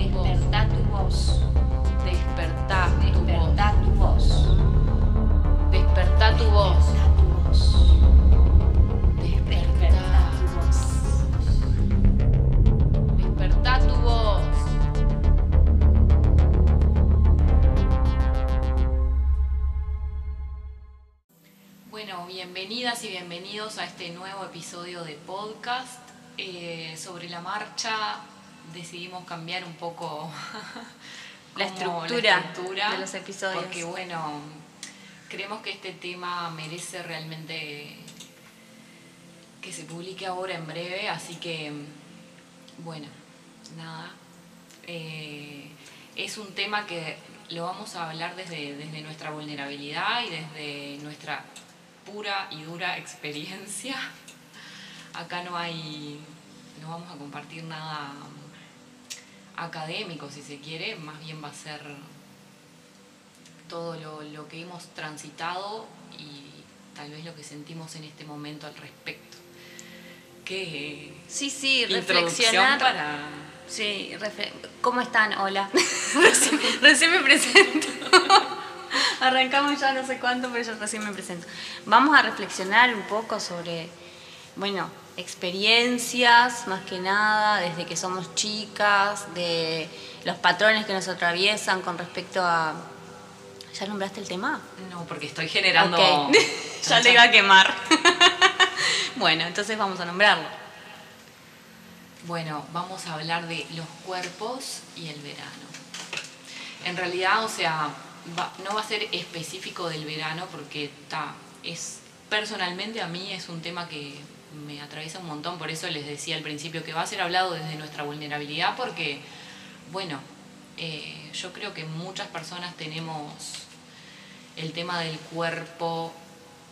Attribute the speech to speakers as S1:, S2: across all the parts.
S1: Despertá tu voz.
S2: Despertá tu
S1: Despertá tu voz.
S2: Despertá tu voz.
S1: Despertá tu voz.
S2: Despertá tu voz. Bueno, bienvenidas y bienvenidos a este nuevo episodio de podcast. Eh, sobre la marcha decidimos cambiar un poco
S3: La estructura, de los episodios.
S2: Porque bueno, creemos que este tema merece realmente que se publique ahora en breve, así que bueno, nada. Eh, es un tema que lo vamos a hablar desde, desde nuestra vulnerabilidad y desde nuestra pura y dura experiencia. Acá no hay, no vamos a compartir nada académico si se quiere, más bien va a ser todo lo, lo que hemos transitado y tal vez lo que sentimos en este momento al respecto. ¿Qué
S3: Sí, sí, reflexionar.
S2: para
S3: Sí, refle- ¿cómo están? Hola. recién, recién me presento. Arrancamos ya no sé cuánto, pero yo recién me presento. Vamos a reflexionar un poco sobre, bueno, experiencias, más que nada, desde que somos chicas, de los patrones que nos atraviesan con respecto a... ¿Ya nombraste el tema?
S2: No, porque estoy generando.
S3: Ya le iba a quemar. bueno, entonces vamos a nombrarlo.
S2: Bueno, vamos a hablar de los cuerpos y el verano. En realidad, o sea, va- no va a ser específico del verano porque está, es personalmente a mí es un tema que me atraviesa un montón, por eso les decía al principio que va a ser hablado desde nuestra vulnerabilidad porque, bueno, eh, yo creo que muchas personas tenemos el tema del cuerpo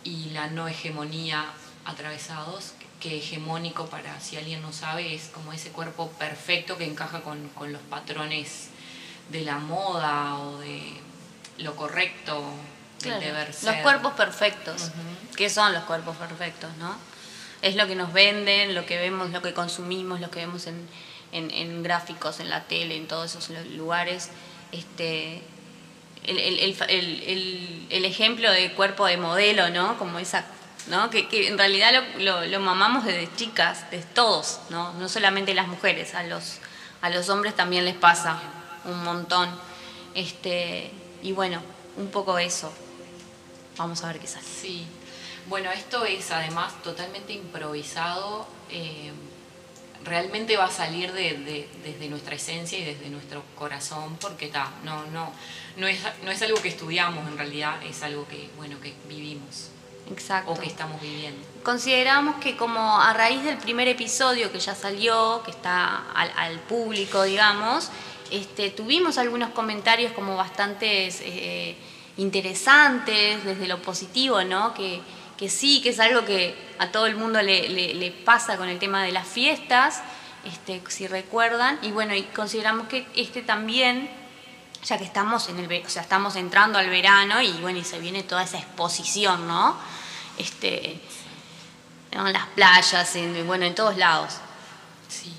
S2: y la no hegemonía atravesados, que hegemónico para si alguien no sabe es como ese cuerpo perfecto que encaja con, con los patrones de la moda o de lo correcto del
S3: Claro,
S2: deber
S3: Los
S2: ser.
S3: cuerpos perfectos.
S2: Ujú.
S3: ¿Qué son los cuerpos perfectos, no? Es lo que nos venden, lo que vemos, lo que consumimos, lo que vemos en, en- gráficos, en la tele, en todos esos lu- lugares. Este, el, el- el el- ejemplo de cuerpo de modelo, ¿no? Como esa, ¿no? Que, que en realidad lo, lo- mamamos desde chicas, de todos, ¿no? No solamente las mujeres, a los, a los hombres también les pasa un montón. Este, y bueno, un poco eso. Vamos a ver qué sale.
S2: Sí. Bueno, esto es además totalmente improvisado. eh, realmente va a salir de, de- desde nuestra esencia y desde nuestro corazón, porque ta, no, no, no, es, no es algo que estudiamos en realidad, es algo que, bueno, que vivimos
S3: Exacto.
S2: o que estamos viviendo.
S3: Consideramos que como a raíz del primer episodio que ya salió, que está al, al público, digamos, este, tuvimos algunos comentarios como bastantes eh, interesantes desde lo positivo, ¿no? Que, que sí, que es algo que a todo el mundo le, pasa con el tema de las fiestas, este, si recuerdan, y bueno, y consideramos que este también ya que estamos en el o sea, estamos entrando al verano y bueno, y se viene toda esa exposición, ¿no? Este en las playas, en, bueno, en todos lados.
S2: Sí.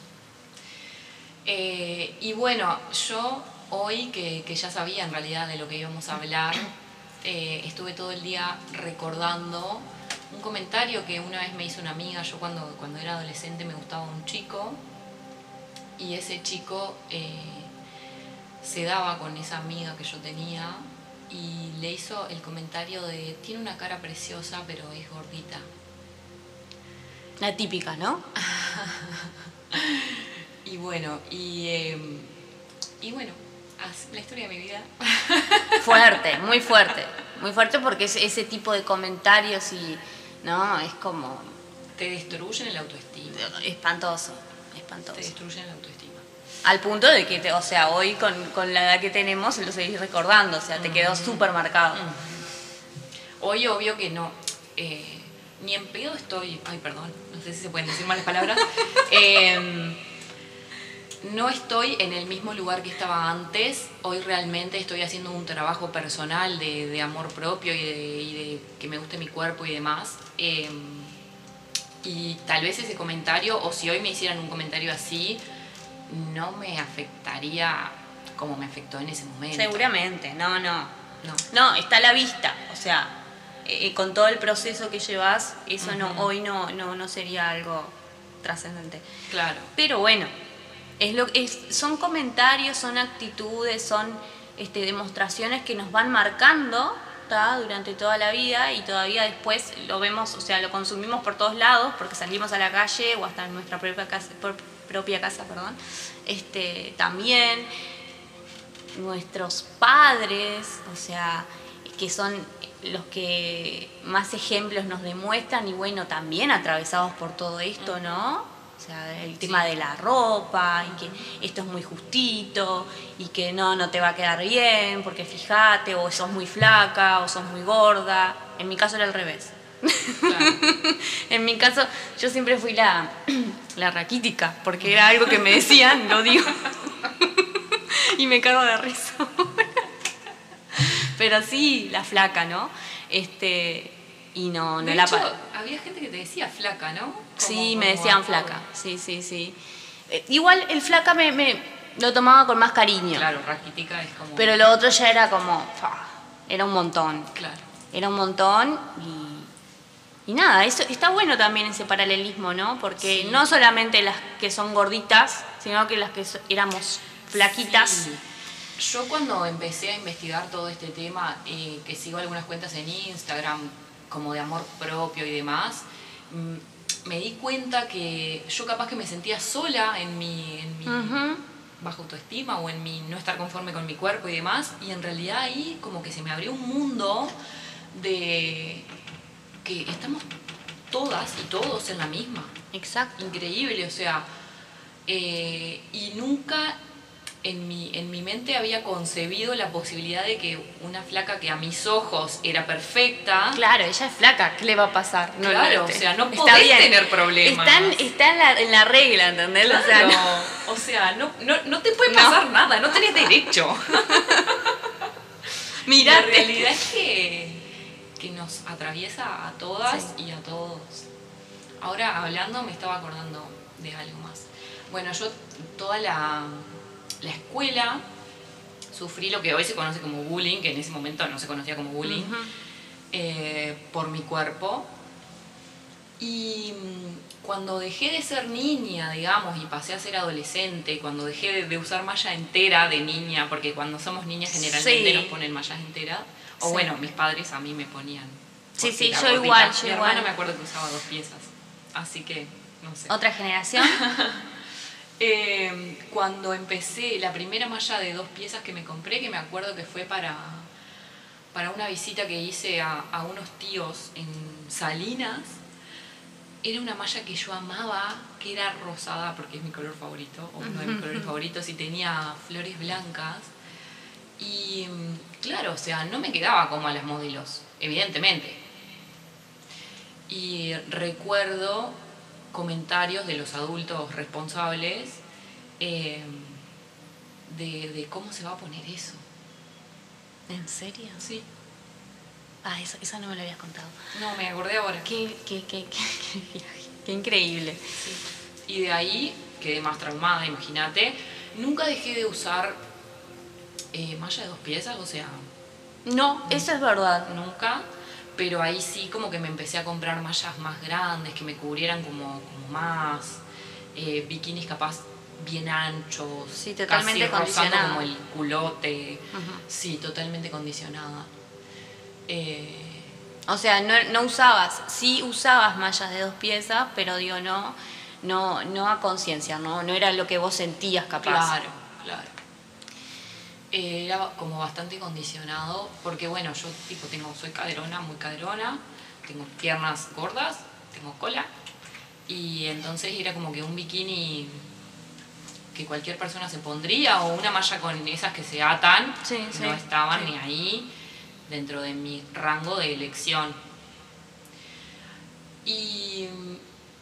S2: Eh, y bueno, yo hoy que, que ya sabía en realidad de lo que íbamos a hablar, eh, estuve todo el día recordando un comentario que una vez me hizo una amiga. Yo cuando, cuando era adolescente me gustaba un chico y ese chico eh, se daba con esa amiga que yo tenía y le hizo el comentario de tiene una cara preciosa pero es gordita.
S3: La típica, ¿no?
S2: Y bueno, y, eh, y bueno, la historia de mi vida.
S3: Fuerte, muy fuerte. Muy fuerte porque es ese tipo de comentarios y, ¿no? Es como
S2: Te destruyen el autoestima.
S3: espantoso,
S2: Te
S3: espantoso.
S2: destruyen el autoestima.
S3: Al punto de que, te- o sea, hoy con, con la edad que tenemos lo seguís recordando, o sea, te quedó súper marcado.
S2: Hoy obvio que no. eh, ni en pedo estoy. Ay, perdón, no sé si se pueden decir malas palabras. Em, no estoy en el mismo lugar que estaba antes. Hoy realmente estoy haciendo un trabajo personal de, de amor propio y de, y de que me guste mi cuerpo y demás. Em, y tal vez ese comentario, o si hoy me hicieran un comentario así, no me afectaría como me afectó en ese momento.
S3: Seguramente, no, no.
S2: No.
S3: No, está a la vista. O sea, eh, con todo el proceso que llevas, eso no, hoy no, no, no sería algo trascendente.
S2: Claro.
S3: Pero bueno, es lo, es, son comentarios, son actitudes, son este, demostraciones que nos van marcando ¿tá? durante toda la vida y todavía después lo vemos, o sea, lo consumimos por todos lados porque salimos a la calle o hasta en nuestra propia casa, por- propia casa perdón, este, también nuestros padres, o sea, que son los que más ejemplos nos demuestran y bueno, también atravesados por todo esto, ¿no? O sea, el tema de la ropa y que esto es muy justito y que no, no te va a quedar bien porque fíjate, o sos muy flaca o sos muy gorda. En mi caso era al revés.
S2: claro.
S3: En mi caso, yo siempre fui la, la raquítica, porque era algo que me decían, lo digo. y me cago de risa. Pero sí, la flaca, ¿no? Este, y no, no
S2: De
S3: la
S2: hecho, había gente que te decía flaca, ¿no? Como-
S3: Sí, me decían flaca. Sí, sí, sí. Eh, igual el flaca me, me lo tomaba con más cariño.
S2: Claro, raquítica es como.
S3: Pero lo otro ya era como. era un montón.
S2: Claro.
S3: Era un montón y, y nada, eso está bueno también ese paralelismo, ¿no? Porque
S2: Sí.
S3: no solamente las que son gorditas, sino que las que so- éramos flaquitas.
S2: Sí. Yo cuando empecé a investigar todo este tema, eh, que sigo algunas cuentas en Instagram, como de amor propio y demás, mm, me di cuenta que yo capaz que me sentía sola en mi, en mi baja autoestima o en mi no estar conforme con mi cuerpo y demás, y en realidad ahí como que se me abrió un mundo de que estamos todas y todos en la misma
S3: Exacto.
S2: increíble, o sea, eh, y nunca en mi, en mi mente había concebido la posibilidad de que una flaca que a mis ojos era perfecta,
S3: Claro, ella es flaca, ¿qué le va a pasar?
S2: Claro,
S3: este,
S2: o sea, no
S3: está
S2: podés
S3: bien.
S2: tener problemas.
S3: Está en, está en la, en la regla, ¿entendés? O sea,
S2: Claro,
S3: no-
S2: o sea, no, no, no te puede
S3: No.
S2: pasar nada, no tenés derecho. La
S3: mirate.
S2: realidad es que, que nos atraviesa a todas
S3: Sí.
S2: y a todos. Ahora hablando me estaba acordando de algo más. Bueno, yo toda la, la escuela sufrí lo que hoy se conoce como bullying, que en ese momento no se conocía como bullying, eh, por mi cuerpo. Y mm, cuando dejé de ser niña, digamos, y pasé a ser adolescente, cuando dejé de, de usar malla entera de niña, porque cuando somos niñas generalmente
S3: Sí.
S2: nos ponen mallas enteras, o
S3: Sí.
S2: bueno, mis padres a mí me ponían.
S3: Sí, sí, yo
S2: gordita.
S3: igual, yo
S2: Mi
S3: igual.
S2: hermano me acuerdo que usaba dos piezas, así que no sé.
S3: ¿Otra generación?
S2: Eh, cuando empecé, la primera malla de dos piezas que me compré, que me acuerdo que fue para, para una visita que hice a, a unos tíos en Salinas, era una malla que yo amaba, que era rosada, porque es mi color favorito, o uno de mis colores favoritos, y tenía flores blancas. Y mm, claro, o sea, no me quedaba como a las modelos, evidentemente. Y recuerdo comentarios de los adultos responsables eh, de, de cómo se va a poner eso.
S3: ¿En serio?
S2: Sí.
S3: Ah, esa, esa no me lo habías contado.
S2: No, me acordé ahora.
S3: Qué, qué, qué, qué, qué increíble.
S2: Sí. Y de ahí quedé más traumada, imagínate. Nunca dejé de usar eh, malla de dos piezas, o sea,
S3: No, eso es verdad.
S2: nunca. Pero ahí sí como que me empecé a comprar mallas más grandes, que me cubrieran como, como más. eh, bikinis capaz bien anchos.
S3: Sí, totalmente
S2: casi rozando como el culote. Sí, totalmente condicionada. Eh,
S3: O sea, no, no usabas, sí usabas mallas de dos piezas, pero digo, no, no, no a conciencia, no, no era lo que vos sentías capaz.
S2: Claro, claro. Era como bastante condicionado, porque bueno, yo tipo tengo, soy caderona, muy caderona, tengo piernas gordas, tengo cola, y entonces era como que un bikini que cualquier persona se pondría, o una malla con esas que se atan,
S3: Sí, sí,
S2: no estaban
S3: sí.
S2: ni ahí dentro de mi rango de elección. Y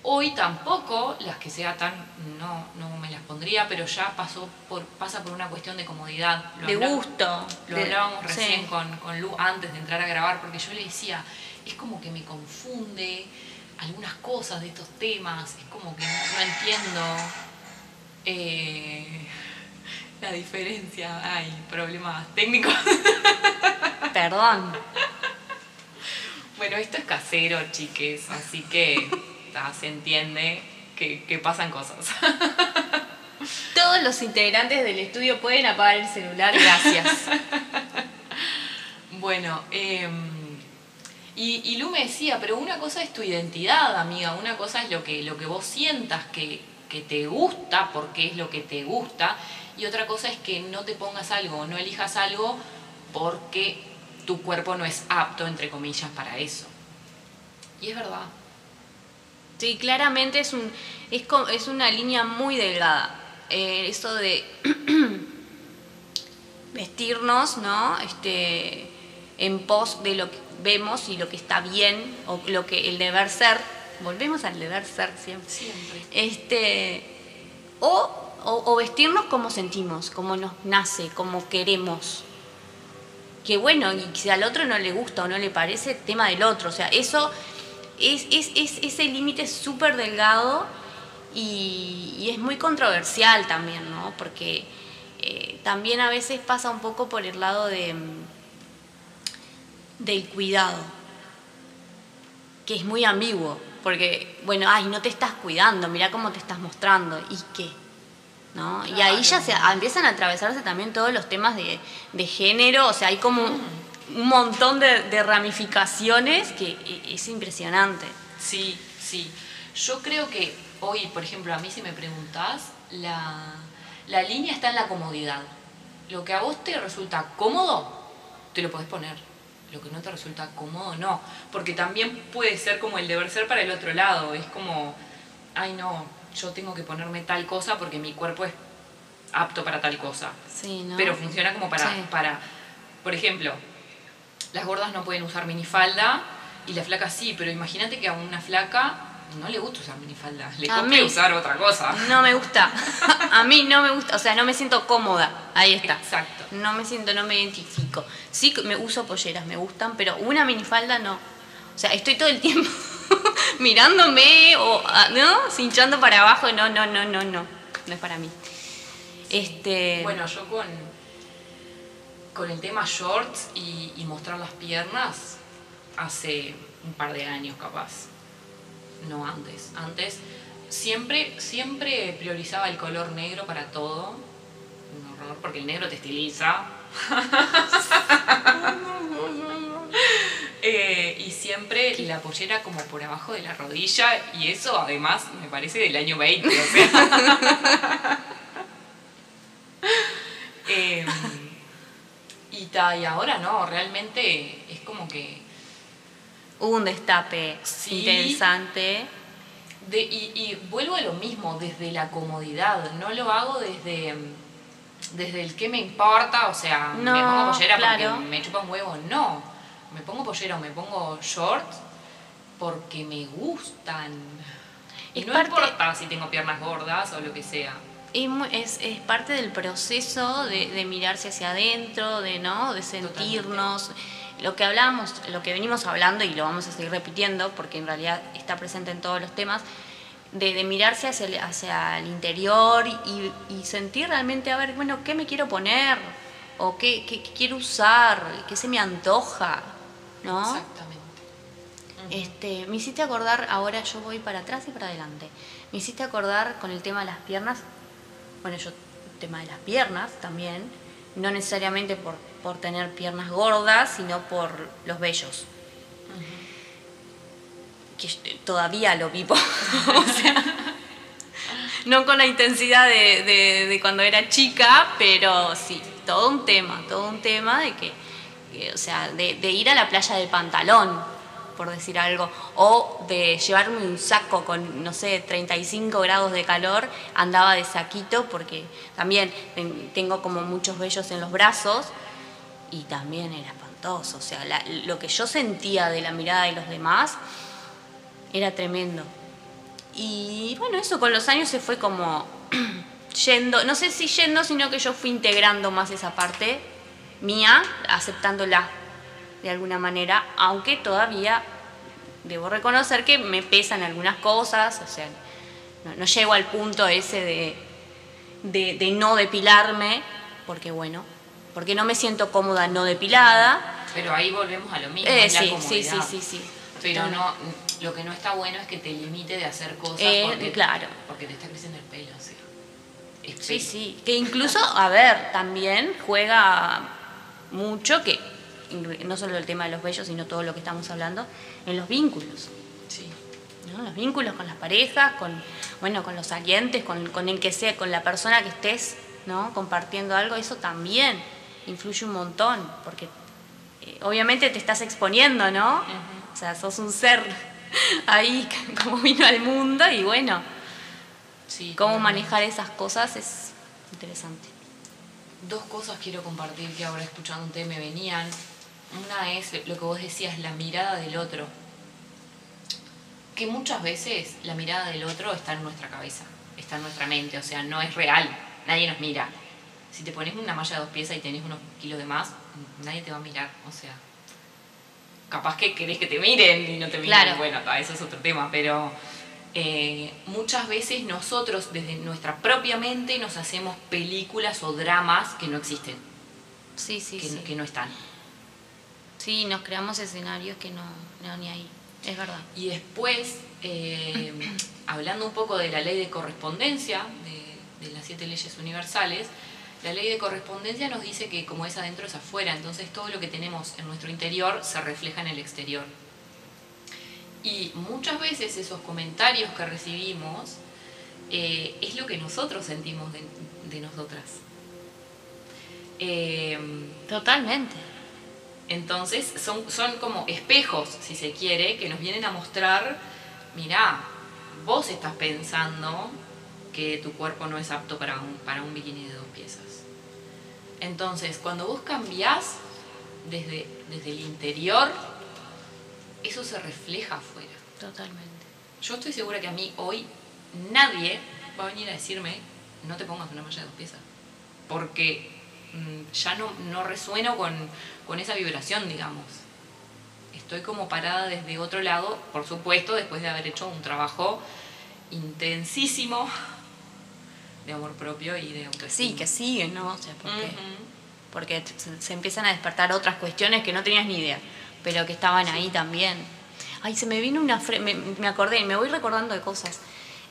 S2: hoy tampoco las que se atan no, no me las pondría, pero ya pasó por, pasa por una cuestión de comodidad. Lo
S3: De gusto.
S2: Lo
S3: de-
S2: hablábamos
S3: sí.
S2: recién con, con Lu antes de entrar a grabar, porque yo le decía, es como que me confunde algunas cosas de estos temas, es como que no, no entiendo. Eh, la diferencia? Hay problemas técnicos.
S3: Perdón.
S2: Bueno, esto es casero, chiques, así que se entiende que, que pasan cosas.
S3: Todos los integrantes del estudio pueden apagar el celular, gracias.
S2: Bueno, eh, y, y Lu me decía, pero una cosa es tu identidad, amiga, una cosa es lo que, lo que vos sientas que, que te gusta, porque es lo que te gusta, y otra cosa es que no te pongas algo, no elijas algo porque tu cuerpo no es apto, entre comillas, para eso. Y es verdad.
S3: Sí, claramente es, un, es, es una línea muy delgada. Eh, eso de vestirnos, ¿no? Este, en pos de lo que vemos y lo que está bien, o lo que el deber ser. Volvemos al deber ser siempre.
S2: Siempre.
S3: Este, o, o- o vestirnos como sentimos, como nos nace, como queremos. Que bueno, y si al otro no le gusta o no le parece, tema del otro. O sea, eso es, es, es- ese límite súper delgado y, y es muy controversial también, ¿no? Porque eh, también a veces pasa un poco por el lado de, mm, del cuidado que es muy ambiguo, porque, bueno, ay, no te estás cuidando, mira cómo te estás mostrando, ¿y qué? ¿No? Y ahí ya se empiezan a atravesarse también todos los temas de, de género, o sea, hay como un montón de, de ramificaciones que e- es impresionante.
S2: Sí, sí. Yo creo que hoy, por ejemplo, a mí si me preguntás, la, la línea está en la comodidad. Lo que a vos te resulta cómodo, te lo podés poner. Lo que no te resulta cómodo, no. Porque también puede ser como el deber ser para el otro lado. Es como, ay no, yo tengo que ponerme tal cosa porque mi cuerpo es apto para tal cosa.
S3: Sí, ¿no?
S2: Pero funciona como para,
S3: Sí.
S2: para, por ejemplo, las gordas no pueden usar minifalda y la flaca sí, pero imagínate que a una flaca no le gusta usar minifalda, le
S3: A
S2: compre
S3: mí.
S2: usar otra cosa.
S3: No me gusta. A mí no me gusta, o sea, no me siento cómoda. Ahí está.
S2: Exacto.
S3: No me siento, no me identifico. Sí, me uso polleras, me gustan, pero una minifalda no. O sea, estoy todo el tiempo mirándome o, ah, ¿no? Cinchando para abajo. No, no, no, no, no. No es para mí. Este.
S2: Bueno, yo con, con el tema shorts y, y mostrar las piernas hace un par de años capaz. No antes. Antes siempre, siempre priorizaba el color negro para todo. Un horror, porque el negro te estiliza. Eh, y siempre la pollera como por abajo de la rodilla y eso además me parece del año 20, o sea. Eh, y, ahora no, realmente es como que...
S3: Hubo un destape
S2: Sí.
S3: interesante.
S2: de- y, y vuelvo a lo mismo, desde la comodidad, no lo hago desde, desde el que me importa, o sea, me
S3: No,
S2: pongo pollera
S3: claro.
S2: porque me chupa un huevo, no, me pongo pollera o me pongo short porque me gustan. Y no
S3: parte-
S2: importa si tengo piernas gordas o lo que sea.
S3: Es, es, es parte del proceso de, de mirarse hacia adentro, de no, de sentirnos. Lo que hablamos, lo que venimos hablando y lo vamos a seguir repitiendo porque en realidad está presente en todos los temas, de, de mirarse hacia el, hacia el interior y, y sentir realmente, a ver, bueno, ¿qué me quiero poner? ¿O qué, qué- qué quiero usar? ¿Qué se me antoja? ¿no?
S2: Exactamente.
S3: Este, me hiciste acordar, ahora yo voy para atrás y para adelante. Me hiciste acordar con el tema de las piernas, bueno, yo, el tema de las piernas también, no necesariamente por, por tener piernas gordas, sino por los vellos. Que todavía lo vivo. o sea, no con la intensidad de, de- de cuando era chica, pero sí, todo un tema, todo un tema de que, que, o sea, de, de ir a la playa de pantalón, por decir algo, o de llevarme un saco con, no sé, 35 grados de calor, andaba de saquito porque también ten- tengo como muchos vellos en los brazos y también era espantoso, o sea, lo que yo sentía de la mirada de los demás era tremendo. Y bueno, eso con los años se fue como yendo, no sé si yendo, sino que yo fui integrando más esa parte mía, aceptándola de alguna manera, aunque todavía debo reconocer que me pesan algunas cosas, o sea, no, no llego al punto ese de, de, de no depilarme, porque bueno, porque no me siento cómoda no depilada.
S2: Pero ahí volvemos a lo mismo,
S3: Eh,
S2: la
S3: sí, sí,
S2: comodidad.
S3: sí, sí, sí.
S2: Pero no, lo que no está bueno es que te limite de hacer cosas
S3: Eh,
S2: porque,
S3: claro.
S2: porque te está creciendo el pelo, o sea.
S3: Sí, sí. Que incluso, a ver, también juega mucho que no solo el tema de los vellos, sino todo lo que estamos hablando en los vínculos.
S2: Sí.
S3: ¿no? Los vínculos con las parejas, con bueno, con los salientes, con, con el que sea, con la persona que estés, ¿no? Compartiendo algo, eso también influye un montón, porque eh, obviamente te estás exponiendo, ¿no? O sea, sos un ser ahí como vino al mundo y bueno,
S2: Sí,
S3: cómo manejar esas cosas es interesante.
S2: Dos cosas quiero compartir que ahora escuchándote me venían. Una es lo que vos decías, la mirada del otro. Que muchas veces la mirada del otro está en nuestra cabeza, está en nuestra mente, o sea, no es real, nadie nos mira. Si te pones una malla de dos piezas y tenés unos kilos de más, nadie te va a mirar, o sea, capaz que querés que te miren y no te miran,
S3: Claro.
S2: bueno, eso es otro tema, pero eh, muchas veces nosotros desde nuestra propia mente nos hacemos películas o dramas que no existen,
S3: Sí, sí,
S2: que,
S3: sí.
S2: que no están.
S3: Sí, nos creamos escenarios que no, no ni ahí. Es verdad.
S2: Y después, eh, hablando un poco de la ley de correspondencia, de, de las siete leyes universales, la ley de correspondencia nos dice que como es adentro es afuera, entonces todo lo que tenemos en nuestro interior se refleja en el exterior. Y muchas veces esos comentarios que recibimos eh, es lo que nosotros sentimos de, de nosotras. Eh,
S3: Totalmente.
S2: Entonces son, son como espejos, si se quiere, que nos vienen a mostrar, mirá, vos estás pensando que tu cuerpo no es apto para un, para un bikini de dos piezas. Entonces, cuando vos cambiás desde, desde el interior, eso se refleja afuera.
S3: Totalmente.
S2: Yo estoy segura que a mí hoy nadie va a venir a decirme, no te pongas una malla de dos piezas. Porque ya no, no resueno con, con esa vibración, digamos. Estoy como parada desde otro lado, por supuesto, después de haber hecho un trabajo intensísimo de amor propio y de autoestima.
S3: Sí, que sigue, ¿no? O sea, porque,
S2: Ujú.
S3: porque se, se empiezan a despertar otras cuestiones que no tenías ni idea, pero que estaban ahí también. Ay, se me vino una... me, me acordé, me voy recordando de cosas.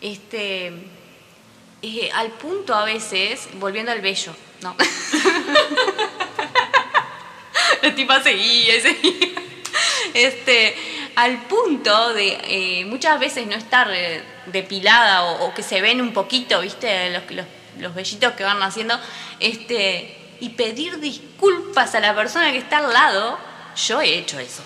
S3: Este... eh, al punto a veces, volviendo al bello, ¿no? La tipa seguía y seguía. Este, al punto de eh, muchas veces no estar eh, depilada o, que se ven un poquito, ¿viste? Los, los, los vellitos que van naciendo. Este, y pedir disculpas a la persona que está al lado. Yo he hecho eso.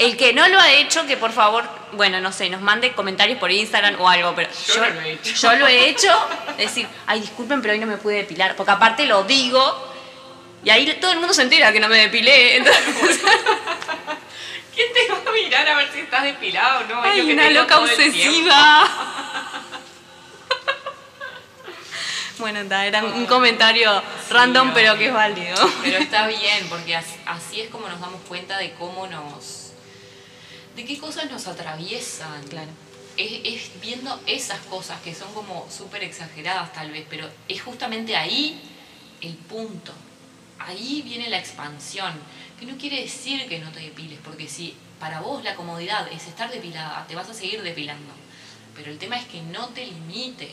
S3: El que no lo ha hecho, que por favor, bueno, no sé, nos mande comentarios por Instagram o algo, pero
S2: Yo lo he hecho.
S3: yo lo he hecho. Decir, ay, disculpen, pero hoy no me pude depilar. Porque aparte lo digo y ahí todo el mundo se entera que no me depilé. Entonces,
S2: ¿Quién te va a mirar a ver si estás depilado o no? Es lo
S3: ay,
S2: que
S3: una loca obsesiva. bueno, era un comentario random, pero que es válido.
S2: Pero está bien, porque as- así es como nos damos cuenta de cómo nos. De qué cosas nos atraviesan.
S3: Claro.
S2: Es, es viendo esas cosas que son como súper exageradas tal vez, pero es justamente ahí el punto. Ahí viene la expansión. Que no quiere decir que no te depiles, porque si para vos la comodidad es estar depilada, te vas a seguir depilando. Pero el tema es que no te limite.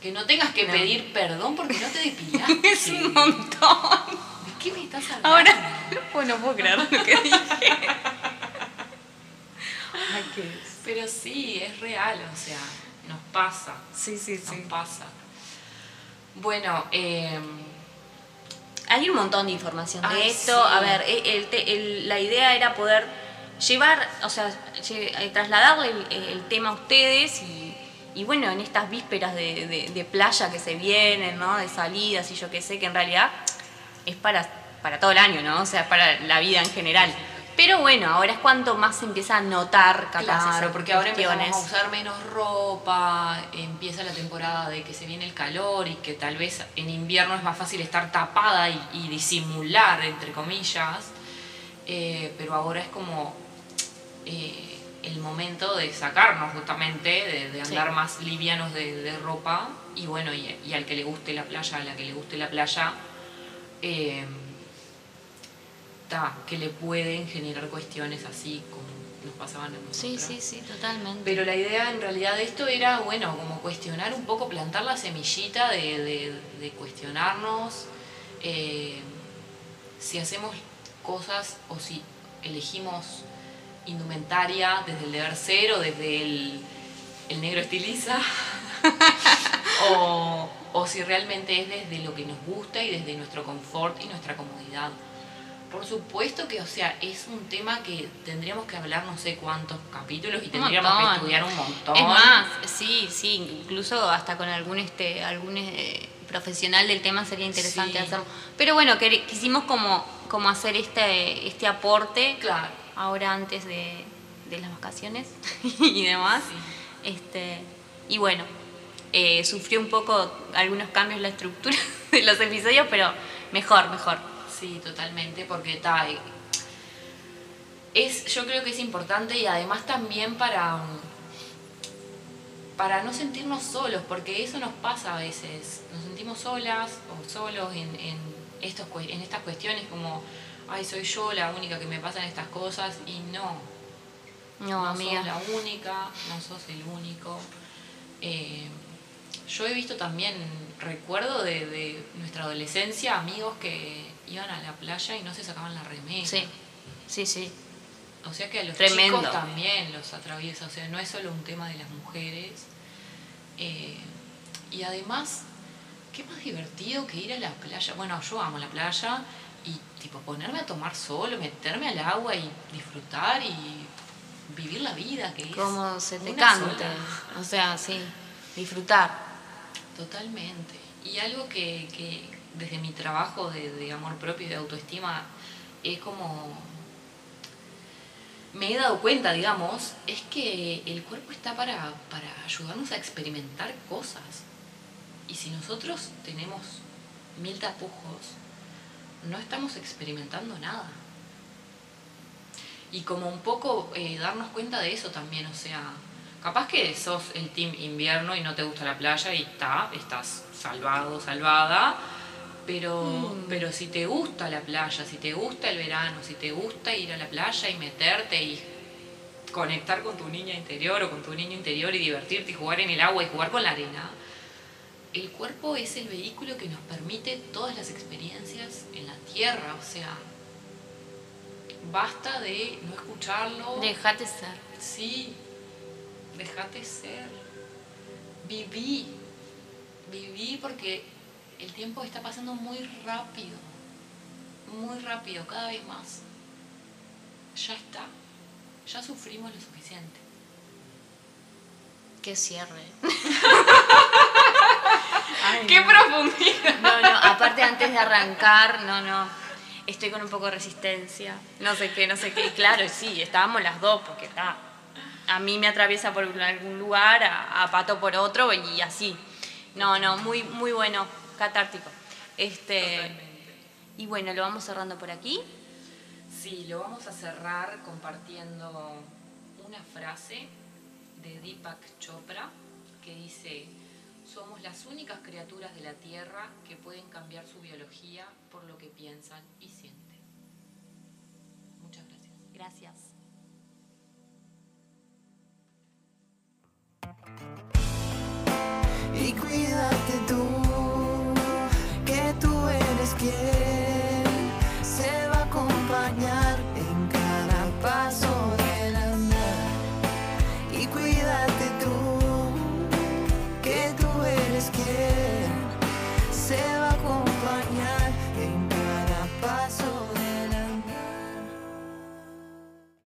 S2: Que no tengas que
S3: No.
S2: pedir perdón porque no te depilaste.
S3: Es un montón.
S2: ¿De qué me estás hablando?
S3: Ahora, no puedo creer lo que dije. Ay, qué
S2: Pero sí, es real, o sea, nos pasa,
S3: Sí, sí,
S2: nos
S3: sí.
S2: pasa. Bueno, eh,
S3: Hay un montón de información de
S2: Ay,
S3: esto.
S2: sí.
S3: A ver, el- el te- el- la idea era poder llevar, o sea, lle- eh, trasladarle el, el tema a ustedes y, y bueno, en estas vísperas de, de- de playa que se vienen, ¿no? De salidas y yo qué sé, que en realidad es para, para todo el año, ¿no? O sea, para la vida en general. Pero bueno, ahora es cuando más se empieza a notar capaz
S2: claro, porque ahora empezamos a
S3: cuestiones.
S2: usar menos ropa, empieza la temporada de que se viene el calor y que tal vez en invierno es más fácil estar tapada y, y disimular, entre comillas, Eh, pero ahora es como eh, el momento de sacarnos justamente, de, de
S3: Sí.
S2: andar más livianos de, de ropa y bueno, y, y al que le guste la playa, a la que le guste la playa, eh, que le pueden generar cuestiones así como nos pasaban a nosotros.
S3: Sí, sí, sí, totalmente.
S2: Pero la idea en realidad de esto era, bueno, como cuestionar un poco, plantar la semillita de, de- de cuestionarnos eh, si hacemos cosas o si elegimos indumentaria desde el deber ser o desde el, el negro estiliza, o, o si realmente es desde lo que nos gusta y desde nuestro confort y nuestra comodidad. Por supuesto que, o sea, es un tema que tendríamos que hablar no sé cuántos capítulos y
S3: Un
S2: tendríamos que estudiar un montón.
S3: Es más, sí, sí, incluso hasta con algún este algún eh, profesional del tema sería interesante
S2: Sí.
S3: hacerlo. Pero bueno, quer- quisimos como, como hacer este, este aporte
S2: Claro.
S3: ahora antes de, de las vacaciones y demás.
S2: Sí.
S3: Este, y bueno, eh, sufrió un poco algunos cambios la estructura de los episodios, pero mejor, mejor.
S2: Sí, totalmente, porque ta, eh, es, yo creo que es importante y además también para, mm, para no sentirnos solos, porque eso nos pasa a veces. Nos sentimos solas o solos en, en, estos, en estas cuestiones como, ay, soy yo la única que me pasan estas cosas y no,
S3: No,
S2: no
S3: amiga.
S2: sos la única, no sos el único. Eh, yo he visto también, recuerdo de, de nuestra adolescencia, amigos que iban a la playa y no se sacaban la remera.
S3: Sí, sí, sí.
S2: O sea que a los
S3: Tremendo.
S2: chicos también los atraviesa, o sea, no es solo un tema de las mujeres. Eh, y además, qué más divertido que ir a la playa. Bueno, yo amo la playa y tipo ponerme a tomar solo, meterme al agua y disfrutar y vivir la vida que es
S3: Como se te
S2: sola.
S3: O sea, sí, disfrutar.
S2: Totalmente. Y algo que, que desde mi trabajo de, amor propio y de autoestima es como me he dado cuenta, digamos, es que el cuerpo está para, para ayudarnos a experimentar cosas. Y si nosotros tenemos mil tapujos, no estamos experimentando nada. Y como un poco eh, darnos cuenta de eso también, o sea, capaz que sos el team invierno y no te gusta la playa y está, estás salvado, salvada, pero, pero si te gusta la playa, si te gusta el verano, si te gusta ir a la playa y meterte y conectar con tu niña interior o con tu niño interior y divertirte y jugar en el agua y jugar con la arena, el cuerpo es el vehículo que nos permite todas las experiencias en la tierra, o sea, basta de no escucharlo.
S3: Dejate ser.
S2: Sí, déjate ser. Viví, viví porque el tiempo está pasando muy rápido, muy rápido, cada vez más. Ya está, ya sufrimos lo suficiente.
S3: Qué cierre.
S2: ¡Qué profundidad!
S3: No, no, aparte antes de arrancar, no, no. Estoy con un poco de resistencia. No sé qué, no sé qué. Y claro, sí, estábamos las dos, porque está. A mí me atraviesa por algún lugar, a, a Pato por otro, y así. No, no, muy, muy bueno, catártico. Este.
S2: Totalmente.
S3: Y bueno, lo vamos cerrando por aquí.
S2: Sí, lo vamos a cerrar compartiendo una frase de Deepak Chopra que dice, somos las únicas criaturas de la Tierra que pueden cambiar su biología por lo que piensan y sienten. Muchas gracias.
S3: Gracias.